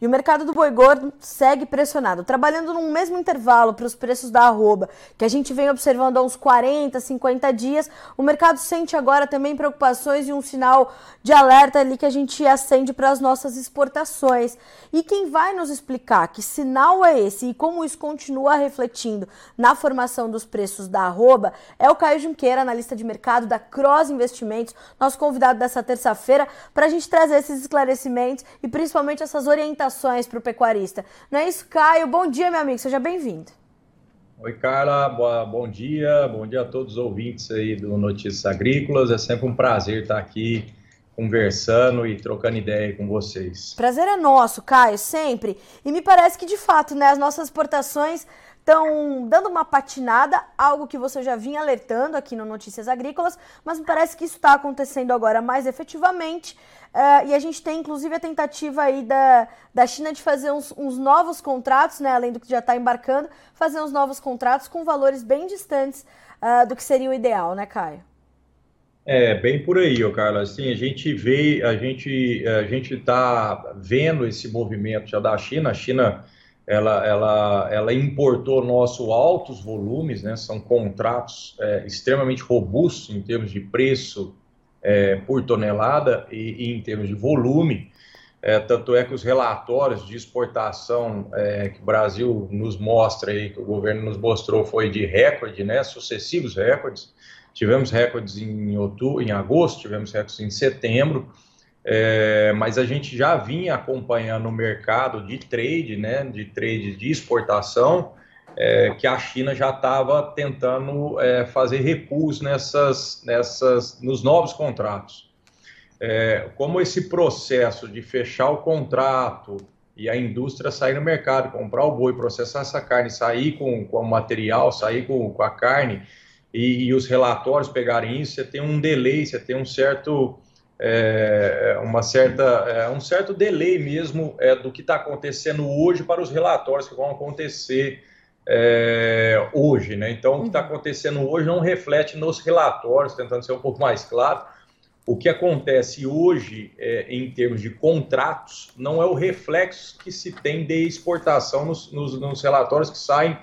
E o mercado do boi gordo segue pressionado, trabalhando num mesmo intervalo para os preços da arroba, que a gente vem observando há uns 40, 50 dias. O mercado sente agora também preocupações e um sinal de alerta ali que a gente acende para as nossas exportações. E quem vai nos explicar que sinal é esse e como isso continua refletindo na formação dos preços da arroba é o Caio Junqueira, analista de mercado da Cross Investimentos, nosso convidado dessa terça-feira, para a gente trazer esses esclarecimentos e principalmente essas orientações orientações para o pecuarista. Não é isso, Caio? Bom dia, meu amigo, seja bem-vindo. Oi, Carla, boa, bom dia, bom dia a todos os ouvintes aí do Notícias Agrícolas. É sempre um prazer estar aqui conversando e trocando ideia com vocês. Prazer é nosso, Caio, sempre. E me parece que, de fato, né, as nossas exportações estão dando uma patinada, algo que você já vinha alertando aqui no Notícias Agrícolas, mas me parece que isso está acontecendo agora mais efetivamente. Uh, e a gente tem inclusive a tentativa aí da, da China de fazer uns, uns novos contratos, né, além do que já está embarcando, fazer uns novos contratos com valores bem distantes uh, do que seria o ideal, né, Caio? É, bem por aí, ô Carlos. Assim, a gente vê, a gente a gente está vendo esse movimento já da China. A China ela, ela, ela importou nosso altos volumes, né? São contratos é, extremamente robustos em termos de preço é, por tonelada e, e, em termos de volume. É, tanto é que os relatórios de exportação é, que o Brasil nos mostra aí, que o governo nos mostrou, foi de recorde, né? Sucessivos recordes. Tivemos recordes em outubro, em agosto, tivemos recordes em setembro. É, mas a gente já vinha acompanhando o mercado de trade, né, de trade de exportação, é, que a China já estava tentando é, fazer recuos nessas, nessas, nos novos contratos. É, como esse processo de fechar o contrato e a indústria sair no mercado, comprar o boi, processar essa carne, sair com, com o material, sair com, com a carne e, e os relatórios pegarem isso, você tem um delay, você tem um certo é, uma certa, é, um certo delay mesmo é, do que está acontecendo hoje para os relatórios que vão acontecer é, hoje. Né? Então, o que está uhum. acontecendo hoje não reflete nos relatórios, tentando ser um pouco mais claro. O que acontece hoje, é, em termos de contratos, não é o reflexo que se tem de exportação nos, nos, nos relatórios que saem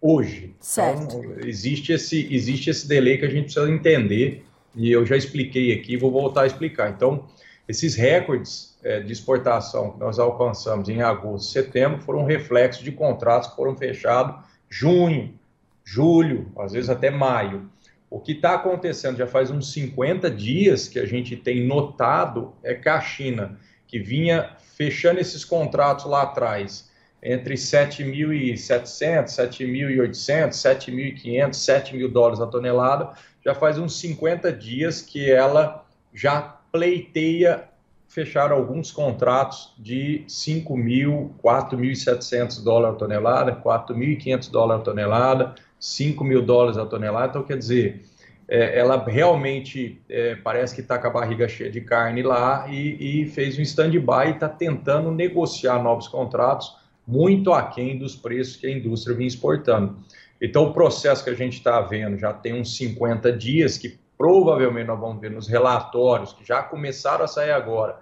hoje. Certo. Então, existe esse, existe esse delay que a gente precisa entender e eu já expliquei aqui, vou voltar a explicar. Então, esses recordes é, de exportação que nós alcançamos em agosto, setembro, foram reflexos de contratos que foram fechados junho, julho, às vezes até maio. O que está acontecendo já faz uns 50 dias que a gente tem notado é que a China, que vinha fechando esses contratos lá atrás, entre 7.700, 7.800, 7.500, 7.000 dólares a tonelada, já faz uns 50 dias que ela já pleiteia fechar alguns contratos de 5 mil, 4.700 dólares a tonelada, 4.500 dólares a tonelada, 5 mil dólares a tonelada. Então, quer dizer, é, ela realmente é, parece que está com a barriga cheia de carne lá e, e fez um stand-by e está tentando negociar novos contratos muito aquém dos preços que a indústria vinha exportando. Então, o processo que a gente está vendo já tem uns 50 dias, que provavelmente nós vamos ver nos relatórios, que já começaram a sair agora,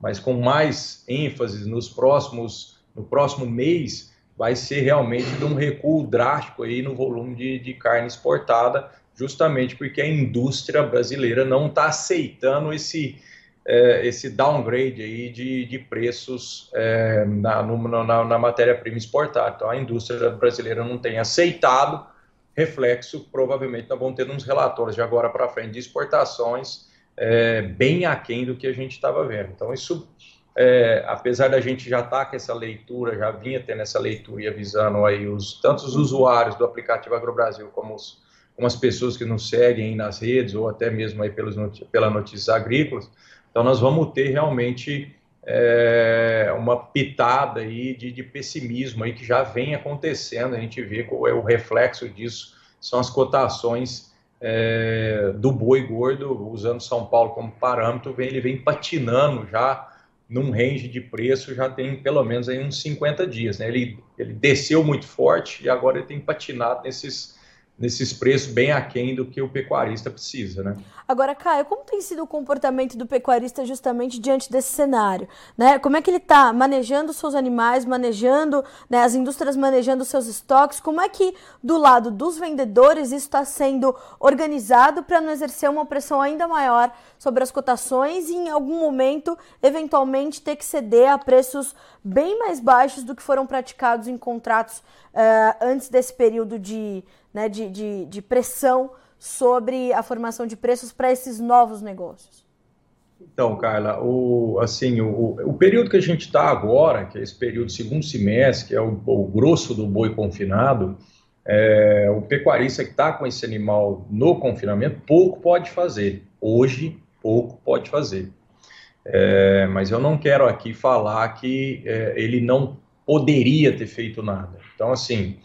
mas com mais ênfase nos próximos, no próximo mês, vai ser realmente de um recuo drástico aí no volume de, de carne exportada, justamente porque a indústria brasileira não está aceitando esse, é, esse downgrade aí de, de preços é, na, na, na matéria-prima exportada. Então, a indústria brasileira não tem aceitado, reflexo, provavelmente nós vamos ter uns relatórios de agora para frente de exportações é, bem aquém do que a gente estava vendo. Então, isso, é, apesar da gente já estar tá com essa leitura, já vinha tendo essa leitura e avisando aí os, tanto os usuários do aplicativo AgroBrasil como os, como as pessoas que nos seguem nas redes ou até mesmo aí pelos, pela Notícias Agrícolas, então, nós vamos ter realmente é, uma pitada aí de, de, pessimismo aí que já vem acontecendo. A gente vê qual é o reflexo disso, são as cotações é, do boi gordo, usando São Paulo como parâmetro, vem, ele vem patinando já num range de preço, já tem pelo menos aí uns 50 dias. Né? Ele, ele desceu muito forte e agora ele tem patinado nesses nesses preços bem aquém do que o pecuarista precisa, né? Agora, Caio, como tem sido o comportamento do pecuarista justamente diante desse cenário? Né? Como é que ele está manejando seus animais, manejando, né, as indústrias manejando seus estoques? Como é que, do lado dos vendedores, isso está sendo organizado para não exercer uma pressão ainda maior sobre as cotações e, em algum momento, eventualmente, ter que ceder a preços bem mais baixos do que foram praticados em contratos uh, antes desse período de, né, de, de, de pressão sobre a formação de preços para esses novos negócios? Então, Carla, o, assim, o, o período que a gente está agora, que é esse período segundo semestre, que é o, o grosso do boi confinado, é, o pecuarista que está com esse animal no confinamento, pouco pode fazer. Hoje, pouco pode fazer. É, mas eu não quero aqui falar que é, ele não poderia ter feito nada. Então, assim,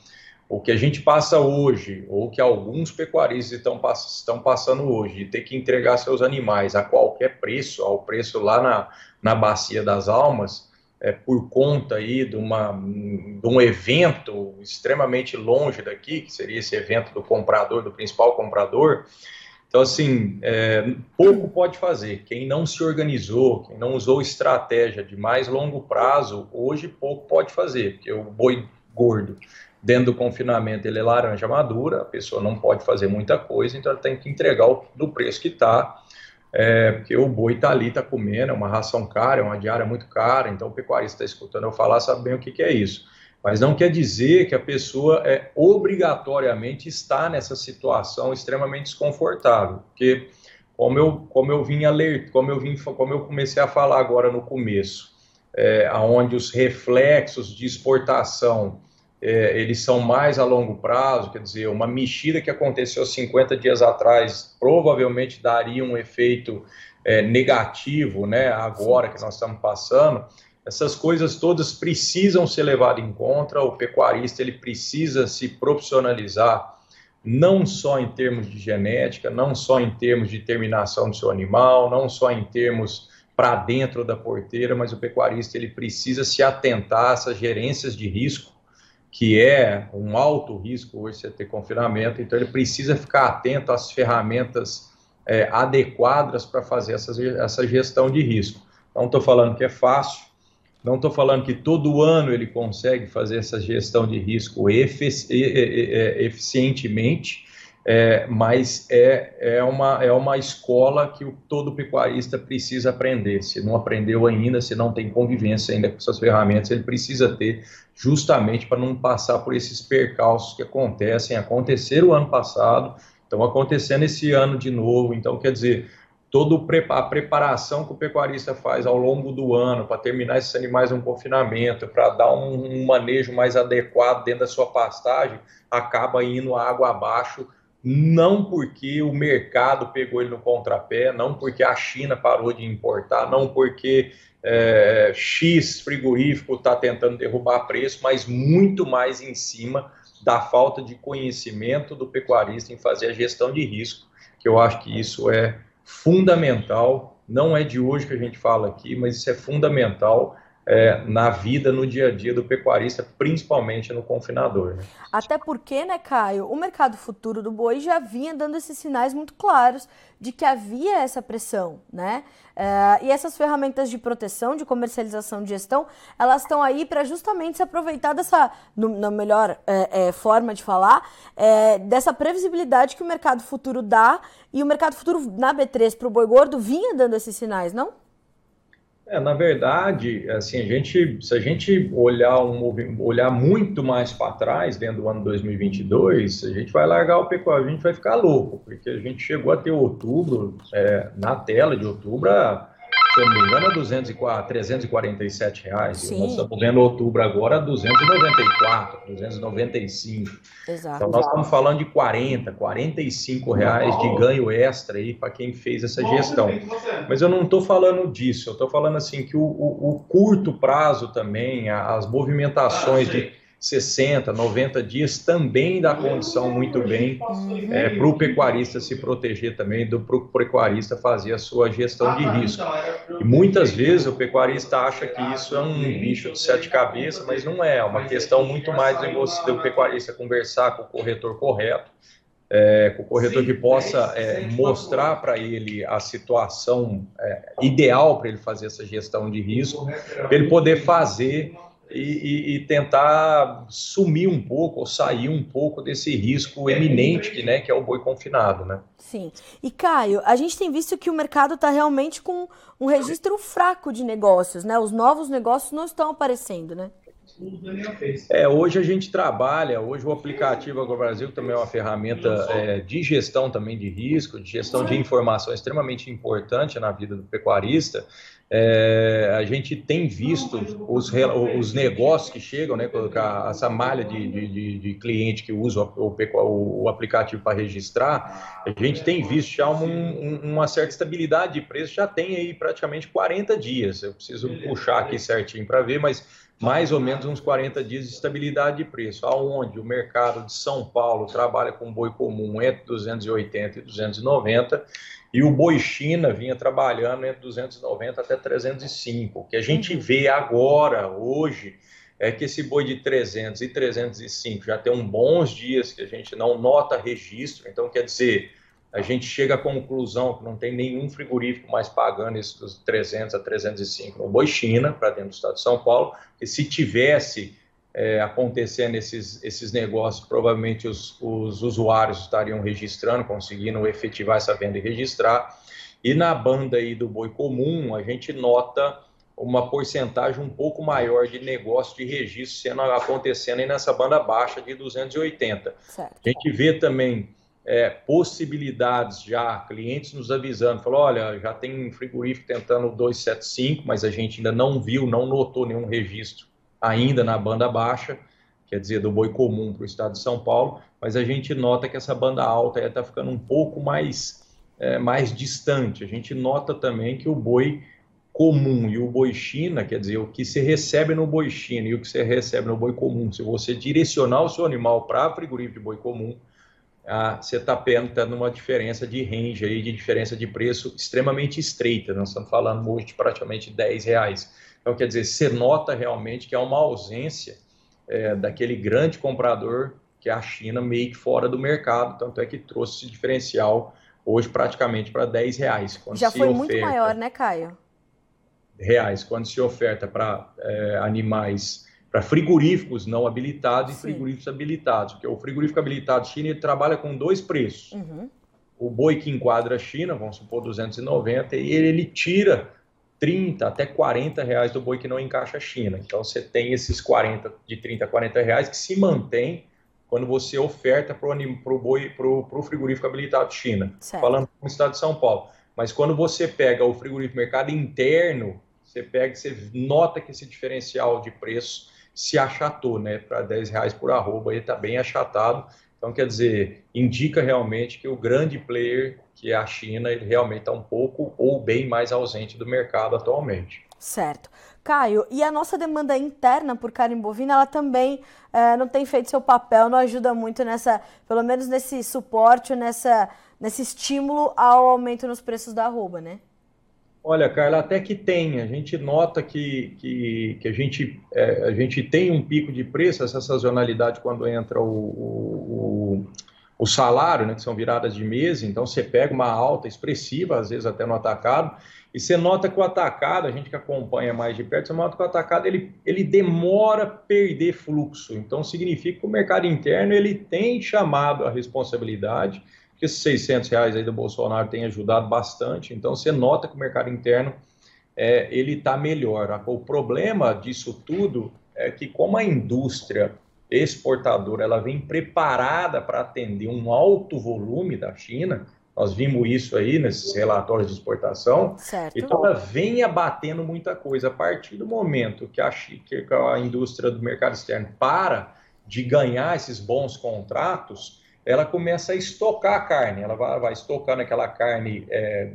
o que a gente passa hoje, ou que alguns pecuaristas estão, estão passando hoje, de ter que entregar seus animais a qualquer preço, ao preço lá na, na Bacia das Almas, é, por conta aí de, uma, de um evento extremamente longe daqui, que seria esse evento do comprador, do principal comprador. Então, assim, é, pouco pode fazer. Quem não se organizou, quem não usou estratégia de mais longo prazo, hoje pouco pode fazer, porque o boi gordo dentro do confinamento ele é laranja madura, a pessoa não pode fazer muita coisa, então ela tem que entregar o, do preço que está, é, porque o boi está ali, está comendo, é uma ração cara, é uma diária muito cara, então o pecuarista está escutando eu falar, sabe bem o que, que é isso. Mas não quer dizer que a pessoa é obrigatoriamente está nessa situação extremamente desconfortável, porque como eu, como eu vim alertar, como eu vim, como eu comecei a falar agora no começo, é, onde os reflexos de exportação é, eles são mais a longo prazo, quer dizer, uma mexida que aconteceu 50 dias atrás provavelmente daria um efeito é, negativo, né, agora que nós estamos passando, essas coisas todas precisam ser levadas em conta, o pecuarista ele precisa se profissionalizar, não só em termos de genética, não só em termos de terminação do seu animal, não só em termos para dentro da porteira, mas o pecuarista ele precisa se atentar a essas gerências de risco, que é um alto risco hoje você ter confinamento, então ele precisa ficar atento às ferramentas é, adequadas para fazer essa, essa gestão de risco. Não estou falando que é fácil, não estou falando que todo ano ele consegue fazer essa gestão de risco efici eficientemente, é, mas é, é, uma, é uma escola que o, todo pecuarista precisa aprender. Se não aprendeu ainda, se não tem convivência ainda com essas ferramentas, ele precisa ter justamente para não passar por esses percalços que acontecem, aconteceram o ano passado, estão acontecendo esse ano de novo. Então, quer dizer, toda a preparação que o pecuarista faz ao longo do ano para terminar esses animais no confinamento, para dar um, um manejo mais adequado dentro da sua pastagem, acaba indo água abaixo não porque o mercado pegou ele no contrapé, não porque a China parou de importar, não porque é, X frigorífico está tentando derrubar preço, mas muito mais em cima da falta de conhecimento do pecuarista em fazer a gestão de risco, que eu acho que isso é fundamental. Não é de hoje que a gente fala aqui, mas isso é fundamental é, na vida, no dia a dia do pecuarista, principalmente no confinador. Né? Até porque, né, Caio, o mercado futuro do boi já vinha dando esses sinais muito claros de que havia essa pressão, né? É, e essas ferramentas de proteção, de comercialização, de gestão, elas estão aí para justamente se aproveitar dessa, no, na melhor é, é, forma de falar, é, dessa previsibilidade que o mercado futuro dá e o mercado futuro na B3 para o boi gordo vinha dando esses sinais, não? É, na verdade, assim, a gente, se a gente olhar, um, olhar muito mais para trás, dentro do ano 2022, a gente vai largar o pecuário, a gente vai ficar louco, porque a gente chegou a ter outubro, é, na tela de outubro, a se eu não me engano, é 204, 347 reais. Sim. Nós estamos vendo outubro agora 294, 295. Exato. Então nós estamos falando de 40, 45 reais de ganho extra aí para quem fez essa gestão. Mas eu não estou falando disso, eu estou falando assim que o, o, o curto prazo também, as movimentações de 60, 90 dias também dá condição muito bem é, para o pecuarista se proteger também, do pro pecuarista fazer a sua gestão de risco. E muitas vezes o pecuarista acha que isso é um bicho de sete cabeças, mas não é. É uma questão muito mais de você, do pecuarista conversar com o corretor correto, é, com o corretor que possa é, mostrar para ele a situação é, ideal para ele fazer essa gestão de risco, para ele poder fazer e, e, tentar sumir um pouco ou sair um pouco desse risco eminente que, né, que é o boi confinado, né? Sim. E Caio, a gente tem visto que o mercado está realmente com um registro fraco de negócios, né? Os novos negócios não estão aparecendo, né? É, hoje a gente trabalha, hoje o aplicativo AgroBrasil também é uma ferramenta é, de gestão também de risco, de gestão de informação extremamente importante na vida do pecuarista. É, a gente tem visto os, os negócios que chegam, né, essa malha de, de, de cliente que usa o, o, aplicativo para registrar, a gente tem visto já um, uma certa estabilidade de preço, já tem aí praticamente 40 dias. Eu preciso puxar aqui certinho para ver, mas mais ou menos uns 40 dias de estabilidade de preço, aonde o mercado de São Paulo trabalha com boi comum entre 280 e 290 e o boi China vinha trabalhando entre 290 até 305. O que a gente uhum. vê agora, hoje, é que esse boi de 300 e 305 já tem um bons dias que a gente não nota registro, então quer dizer, a gente chega à conclusão que não tem nenhum frigorífico mais pagando esses dos 300 a 305 no boi China, para dentro do estado de São Paulo, e se tivesse é, acontecendo esses, esses negócios, provavelmente os, os usuários estariam registrando, conseguindo efetivar essa venda e registrar. E na banda aí do boi comum, a gente nota uma porcentagem um pouco maior de negócio de registro sendo acontecendo aí nessa banda baixa de 280. Certo. A gente vê também é, possibilidades já, clientes nos avisando, falou, olha, já tem um frigorífico tentando 275, mas a gente ainda não viu, não notou nenhum registro ainda na banda baixa, quer dizer, do boi comum para o estado de São Paulo, mas a gente nota que essa banda alta está ficando um pouco mais, é, mais distante. A gente nota também que o boi comum e o boi China, quer dizer, o que se recebe no boi China e o que você recebe no boi comum, se você direcionar o seu animal para frigorífico de boi comum, ah, você está tendo uma diferença de range aí, de diferença de preço extremamente estreita. Nós estamos falando hoje de praticamente 10 reais. Então, quer dizer, você nota realmente que há uma ausência é, daquele grande comprador que é a China meio que fora do mercado, tanto é que trouxe esse diferencial hoje praticamente para 10 reais. Já foi oferta, muito maior, né, Caio? Reais, quando se oferta para é, animais para frigoríficos não habilitados Sim. e frigoríficos habilitados, porque o frigorífico habilitado China ele trabalha com dois preços. Uhum. O boi que enquadra a China, vamos supor 290, e ele, ele tira 30 até 40 reais do boi que não encaixa a China. Então você tem esses 40, de 30 a 40 reais que se mantém quando você oferta para o boi, para o frigorífico habilitado China, certo. falando no estado de São Paulo. Mas quando você pega o frigorífico mercado interno, você pega, você nota que esse diferencial de preço se achatou, né? Para 10 reais por arroba, ele está bem achatado. Então, quer dizer, indica realmente que o grande player, que é a China, ele realmente está um pouco ou bem mais ausente do mercado atualmente. Certo. Caio, e a nossa demanda interna por carne bovina, ela também é, não tem feito seu papel, não ajuda muito nessa, pelo menos nesse suporte, nessa, nesse estímulo ao aumento nos preços da arroba, né? Olha, Carla, até que tem. A gente nota que, que, que a, gente, é, a gente tem um pico de preço, essa sazonalidade quando entra o, o, o, salário, né, que são viradas de mês, então você pega uma alta expressiva, às vezes até no atacado, e você nota que o atacado, a gente que acompanha mais de perto, você nota que o atacado ele, ele demora a perder fluxo. Então significa que o mercado interno ele tem chamado a responsabilidade que esses 600 reais aí do Bolsonaro tem ajudado bastante. Então, você nota que o mercado interno é, ele está melhor. O problema disso tudo é que como a indústria exportadora ela vem preparada para atender um alto volume da China, nós vimos isso aí nesses relatórios de exportação. Certo. Então ela vem abatendo muita coisa. A partir do momento que a, que a indústria do mercado externo para de ganhar esses bons contratos, ela começa a estocar a carne, ela vai, vai estocando aquela carne é,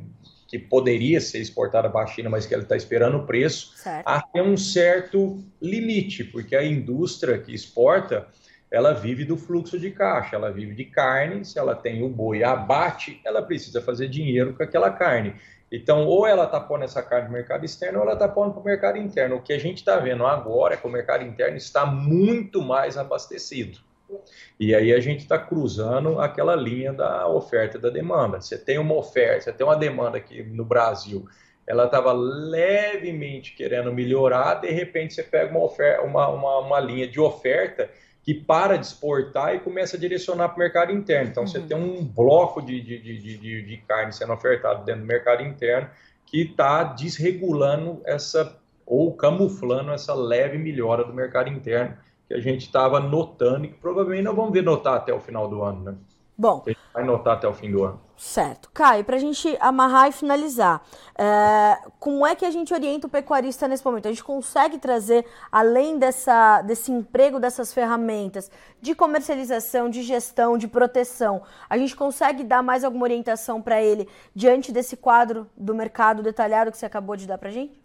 que poderia ser exportada para a China, mas que ela está esperando o preço, certo. até um certo limite, porque a indústria que exporta, ela vive do fluxo de caixa, ela vive de carne, se ela tem o boi abate, ela precisa fazer dinheiro com aquela carne. Então, ou ela está pondo essa carne no mercado externo, ou ela está pondo para o mercado interno. O que a gente está vendo agora é que o mercado interno está muito mais abastecido E aí a gente está cruzando aquela linha da oferta e da demanda. Você tem uma oferta, você tem uma demanda aqui no Brasil, ela estava levemente querendo melhorar, de repente você pega uma, oferta, uma, uma, uma linha de oferta que para de exportar e começa a direcionar para o mercado interno. Então, uhum. você tem um bloco de, de, de, de, de carne sendo ofertado dentro do mercado interno que está desregulando essa, ou camuflando essa leve melhora do mercado interno que a gente estava notando e que provavelmente não vamos ver notar até o final do ano, né? Bom. A gente vai notar até o fim do ano. Certo. Caio, para a gente amarrar e finalizar, é, como é que a gente orienta o pecuarista nesse momento? A gente consegue trazer, além dessa, desse emprego, dessas ferramentas de comercialização, de gestão, de proteção, a gente consegue dar mais alguma orientação para ele diante desse quadro do mercado detalhado que você acabou de dar para a gente?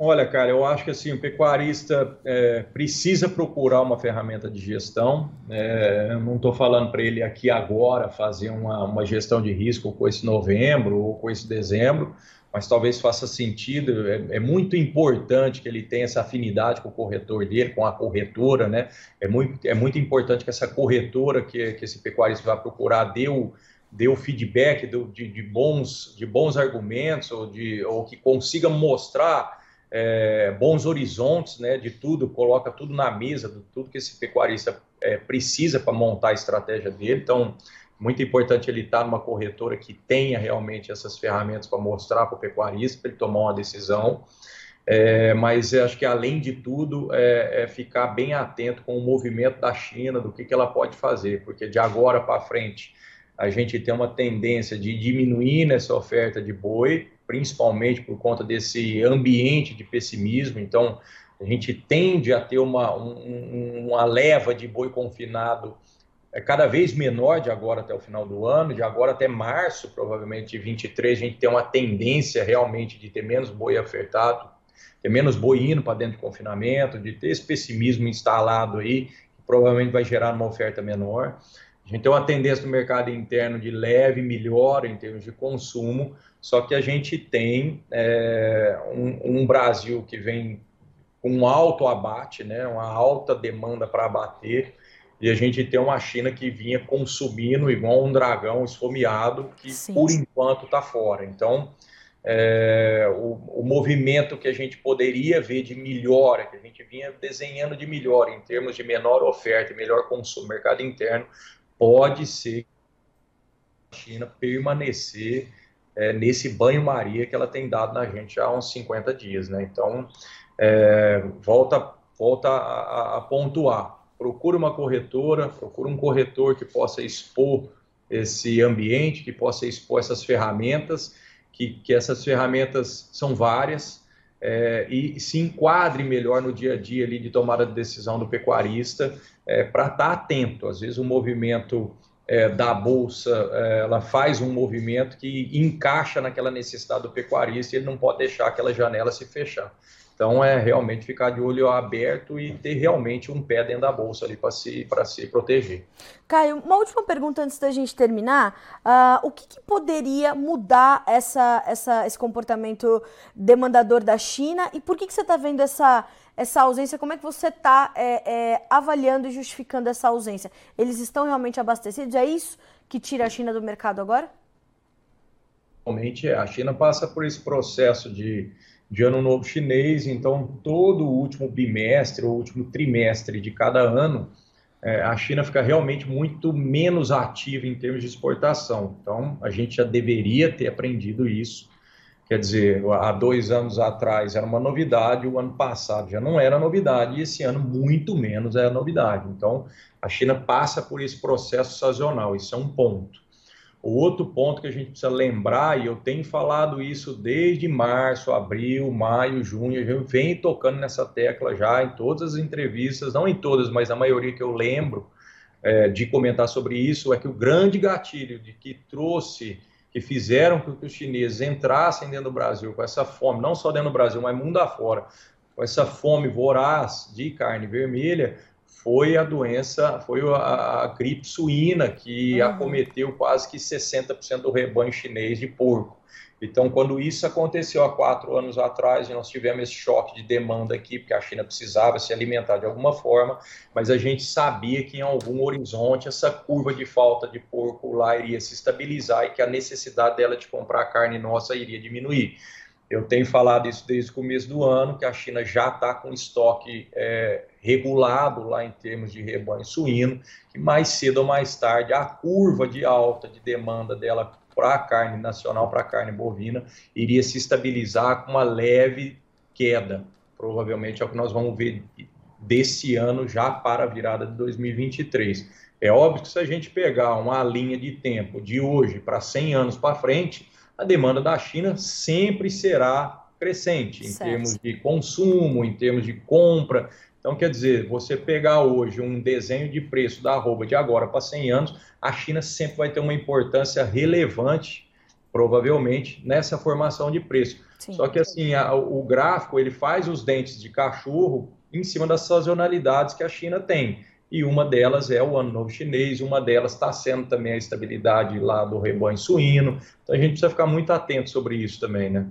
Olha, cara, eu acho que assim, o pecuarista é, precisa procurar uma ferramenta de gestão. É, não estou falando para ele aqui agora fazer uma, uma gestão de risco com esse novembro ou com esse dezembro, mas talvez faça sentido. É, é, muito importante que ele tenha essa afinidade com o corretor dele, com a corretora, né? É muito, é muito importante que essa corretora que, que esse pecuarista vai procurar dê o, o feedback do, de, de, bons, de bons argumentos ou, de, ou que consiga mostrar é, bons horizontes né, de tudo, coloca tudo na mesa, de tudo que esse pecuarista é, precisa para montar a estratégia dele. Então, muito importante ele estar numa corretora que tenha realmente essas ferramentas para mostrar para o pecuarista, para ele tomar uma decisão. É, mas acho que, além de tudo, é, é, ficar bem atento com o movimento da China, do que, que ela pode fazer, porque de agora para frente a gente tem uma tendência de diminuir nessa oferta de boi, principalmente por conta desse ambiente de pessimismo. Então, a gente tende a ter uma, um, uma leva de boi confinado é cada vez menor de agora até o final do ano, de agora até março, provavelmente de 23, a gente tem uma tendência realmente de ter menos boi ofertado, ter menos boi indo para dentro do confinamento, de ter esse pessimismo instalado aí, que provavelmente vai gerar uma oferta menor. A gente tem uma tendência no mercado interno de leve melhora em termos de consumo, só que a gente tem é, um, um, Brasil que vem com um alto abate, né, uma alta demanda para abater, e a gente tem uma China que vinha consumindo igual um dragão esfomeado, que Sim. por enquanto está fora. Então, é, o, o, movimento que a gente poderia ver de melhora, que a gente vinha desenhando de melhora em termos de menor oferta e melhor consumo no mercado interno, pode ser a China permanecer é, nesse banho-maria que ela tem dado na gente há uns 50 dias. Né? Então, é, volta, volta a, a, pontuar. Procure uma corretora, procure um corretor que possa expor esse ambiente, que possa expor essas ferramentas, que, que essas ferramentas são várias, é, e se enquadre melhor no dia a dia ali de tomada de decisão do pecuarista é, para estar tá atento. Às vezes o movimento é, da bolsa é, ela faz um movimento que encaixa naquela necessidade do pecuarista e ele não pode deixar aquela janela se fechar. Então é realmente ficar de olho aberto e ter realmente um pé dentro da bolsa ali para se, se proteger. Caio, uma última pergunta antes da gente terminar. Uh, o que, que, poderia mudar essa, essa, esse comportamento demandador da China e por que, que você está vendo essa, essa ausência? Como é que você está é, é, avaliando e justificando essa ausência? Eles estão realmente abastecidos? É isso que tira a China do mercado agora? Realmente, é. a China passa por esse processo de de ano novo chinês, então todo o último bimestre ou último trimestre de cada ano, é, a China fica realmente muito menos ativa em termos de exportação. Então a gente já deveria ter aprendido isso. Quer dizer, há dois anos atrás era uma novidade, o ano passado já não era novidade, e esse ano muito menos é novidade. Então, a China passa por esse processo sazonal, isso é um ponto. O outro ponto que a gente precisa lembrar, e eu tenho falado isso desde março, abril, maio, junho, eu venho tocando nessa tecla já em todas as entrevistas, não em todas, mas na maioria que eu lembro é, de comentar sobre isso, é que o grande gatilho de que trouxe, que fizeram com que os chineses entrassem dentro do Brasil com essa fome, não só dentro do Brasil, mas mundo afora, com essa fome voraz de carne vermelha, foi a doença, foi a, a gripe suína que uhum. acometeu quase que 60% do rebanho chinês de porco. Então, quando isso aconteceu há quatro anos atrás, nós tivemos esse choque de demanda aqui, porque a China precisava se alimentar de alguma forma, mas a gente sabia que em algum horizonte essa curva de falta de porco lá iria se estabilizar e que a necessidade dela de comprar carne nossa iria diminuir. Eu tenho falado isso desde o começo do ano, que a China já está com estoque é, regulado lá em termos de rebanho suíno, que mais cedo ou mais tarde a curva de alta de demanda dela para a carne nacional, para a carne bovina, iria se estabilizar com uma leve queda. Provavelmente é o que nós vamos ver desse ano já para a virada de 2023. É óbvio que se a gente pegar uma linha de tempo de hoje para 100 anos para frente, a demanda da China sempre será crescente em certo. termos de consumo, em termos de compra. Então, quer dizer, você pegar hoje um desenho de preço da arroba de agora para 100 anos, a China sempre vai ter uma importância relevante, provavelmente, nessa formação de preço. Sim. Só que, assim, a, o gráfico, ele faz os dentes de cachorro em cima das sazonalidades que a China tem e uma delas é o Ano Novo Chinês, uma delas está sendo também a estabilidade lá do rebanho suíno. Então a gente precisa ficar muito atento sobre isso também, né?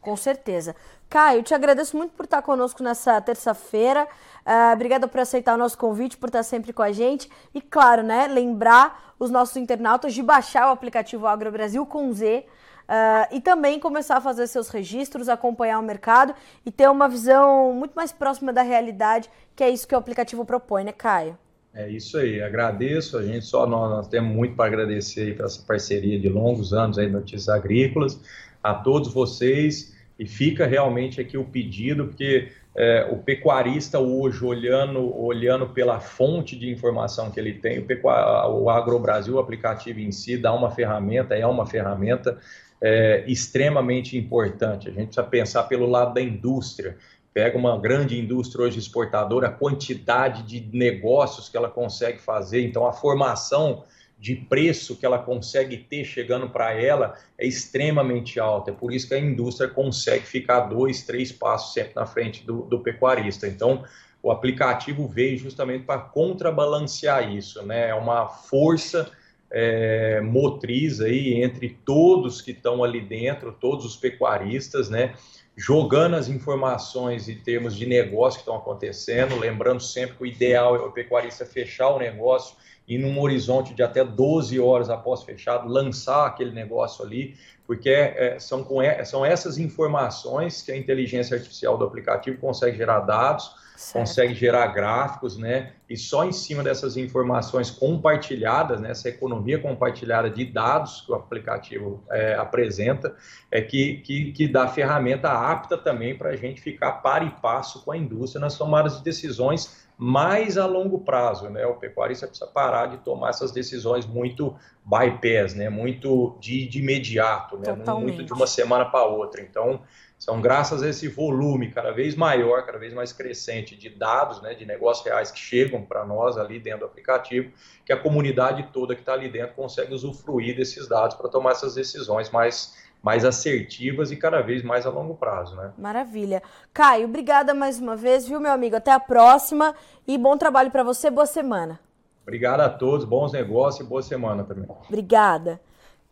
Com certeza. Caio, te agradeço muito por estar conosco nessa terça-feira. Uh, obrigada por aceitar o nosso convite, por estar sempre com a gente. E claro, né, lembrar os nossos internautas de baixar o aplicativo Agro Brasil com Z Uh, e também começar a fazer seus registros, acompanhar o mercado e ter uma visão muito mais próxima da realidade, que é isso que o aplicativo propõe, né, Caio? É isso aí, agradeço. A gente só nós, nós temos muito para agradecer aí por essa parceria de longos anos aí Notícias Agrícolas, a todos vocês. E fica realmente aqui o pedido, porque é, o pecuarista hoje, olhando, olhando pela fonte de informação que ele tem, o, o AgroBrasil, o aplicativo em si, dá uma ferramenta, é uma ferramenta é, extremamente importante. A gente precisa pensar pelo lado da indústria. Pega uma grande indústria hoje exportadora, a quantidade de negócios que ela consegue fazer, então a formação de preço que ela consegue ter chegando para ela é extremamente alta. É por isso que a indústria consegue ficar dois, três passos sempre na frente do, do pecuarista. Então, o aplicativo veio justamente para contrabalancear isso, né? É uma força é, motriz aí entre todos que estão ali dentro, todos os pecuaristas, né? Jogando as informações em termos de negócio que estão acontecendo, lembrando sempre que o ideal é o pecuarista fechar o negócio e num horizonte de até 12 horas após fechado, lançar aquele negócio ali, porque é, são, com, são essas informações que a inteligência artificial do aplicativo consegue gerar dados, Certo. consegue gerar gráficos, né? E só em cima dessas informações compartilhadas, né? Essa economia compartilhada de dados que o aplicativo é, apresenta, é que, que, que dá ferramenta apta também para a gente ficar par e passo com a indústria nas tomadas de decisões mais a longo prazo, né? O pecuarista precisa parar de tomar essas decisões muito bypass, né? Muito de, de imediato, né? Totalmente. Muito de uma semana para outra. Então, são graças a esse volume cada vez maior, cada vez mais crescente de dados, né, de negócios reais que chegam para nós ali dentro do aplicativo, que a comunidade toda que está ali dentro consegue usufruir desses dados para tomar essas decisões mais, mais assertivas e cada vez mais a longo prazo. Né? Maravilha. Caio, obrigada mais uma vez, viu, meu amigo? Até a próxima e bom trabalho para você, boa semana. Obrigado a todos, bons negócios e boa semana também. Obrigada.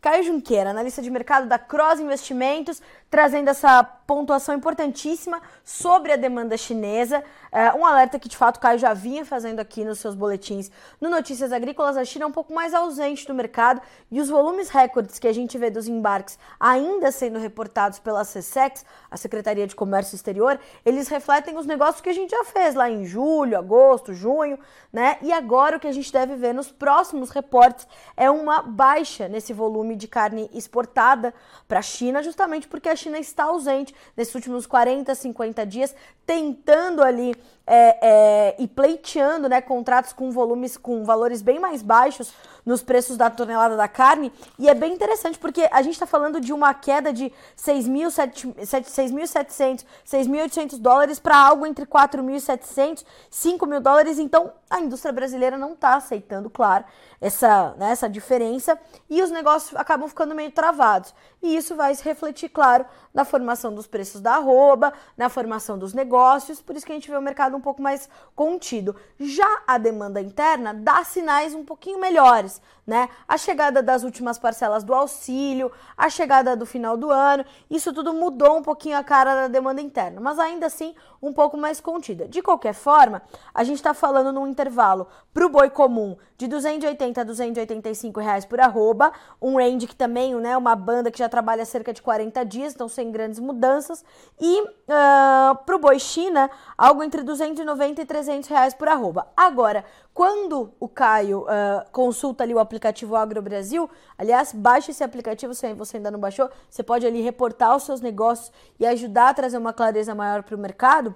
Caio Junqueira, analista de mercado da Cross Investimentos, trazendo essa pontuação importantíssima sobre a demanda chinesa. É, um alerta que, de fato, o Caio já vinha fazendo aqui nos seus boletins. No Notícias Agrícolas, a China é um pouco mais ausente do mercado e os volumes recordes que a gente vê dos embarques ainda sendo reportados pela CSEX, a Secretaria de Comércio Exterior, eles refletem os negócios que a gente já fez lá em julho, agosto, junho, né? E agora o que a gente deve ver nos próximos reportes é uma baixa nesse volume de carne exportada para a China, justamente porque a China está ausente nesses últimos 40, 50 dias, tentando ali é, é, e pleiteando né, contratos com volumes, com valores bem mais baixos nos preços da tonelada da carne. E é bem interessante porque a gente está falando de uma queda de 6.700, 6.800 dólares para algo entre 4.700 5 mil dólares. Então a indústria brasileira não está aceitando, claro, essa, né, essa diferença e os negócios acabam ficando meio travados. E isso vai se refletir, claro, na formação dos preços da arroba, na formação dos negócios, por isso que a gente vê o mercado um pouco mais contido. Já a demanda interna dá sinais um pouquinho melhores, né? A chegada das últimas parcelas do auxílio, a chegada do final do ano, isso tudo mudou um pouquinho a cara da demanda interna, mas ainda assim um pouco mais contida. De qualquer forma, a gente está falando num intervalo para o boi comum de 280 a 285 reais por arroba, um range que também, né, uma banda que já trabalha cerca de 40 dias, então sem grandes mudanças, e uh, ah, para o boi China, algo entre 290 e 300 reais por arroba. Agora, quando o Caio uh, consulta ali o aplicativo Agro Brasil, aliás, baixe esse aplicativo se você ainda não baixou, você pode ali reportar os seus negócios e ajudar a trazer uma clareza maior para o mercado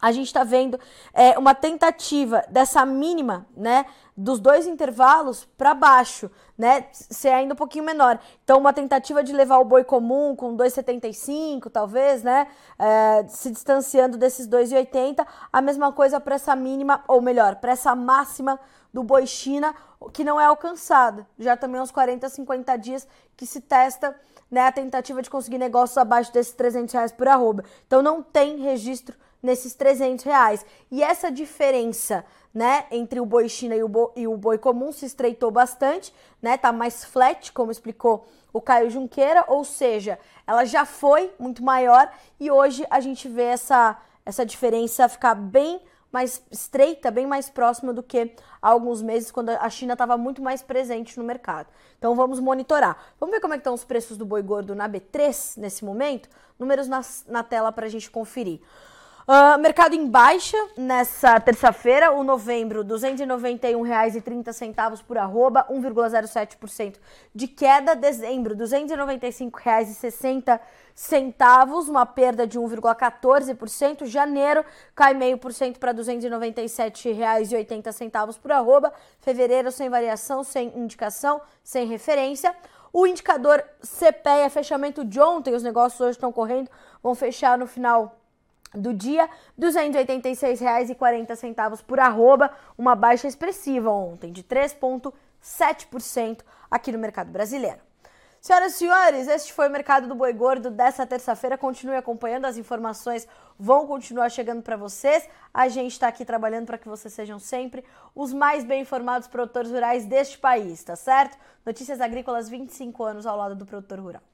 a gente está vendo é, uma tentativa dessa mínima, né, dos dois intervalos para baixo, né, ser ainda um pouquinho menor. Então, uma tentativa de levar o boi comum com 2,75, talvez, né, é, se distanciando desses 2,80. A mesma coisa para essa mínima, ou melhor, para essa máxima do boi China, que não é alcançada. Já também uns 40, 50 dias que se testa né, a tentativa de conseguir negócios abaixo desses 300 reais por arroba. Então, não tem registro nesses 300 reais. E essa diferença, né, entre o boi China e o boi, e o boi comum se estreitou bastante, né, tá mais flat, como explicou o Caio Junqueira, ou seja, ela já foi muito maior e hoje a gente vê essa, essa diferença ficar bem mais estreita, bem mais próxima do que há alguns meses, quando a China estava muito mais presente no mercado. Então vamos monitorar. Vamos ver como é estão os preços do boi gordo na B3 nesse momento? Números na, na tela para a gente conferir. Uh, mercado em baixa nessa terça-feira, o novembro, R$ 291,30 por arroba, 1,07% de queda. Dezembro, R$ 295,60 centavos, uma perda de 1,14%. Janeiro cai meio por cento para R$ 297,80 por arroba. Fevereiro sem variação, sem indicação, sem referência. O indicador CPEA, fechamento de ontem, os negócios hoje estão correndo, vão fechar no final do dia, R$ 286,40 por arroba, uma baixa expressiva ontem de 3,7% aqui no mercado brasileiro. Senhoras e senhores, este foi o Mercado do Boi Gordo dessa terça-feira. Continue acompanhando, as informações vão continuar chegando para vocês. A gente está aqui trabalhando para que vocês sejam sempre os mais bem informados produtores rurais deste país, tá certo? Notícias Agrícolas 25 anos ao lado do produtor rural.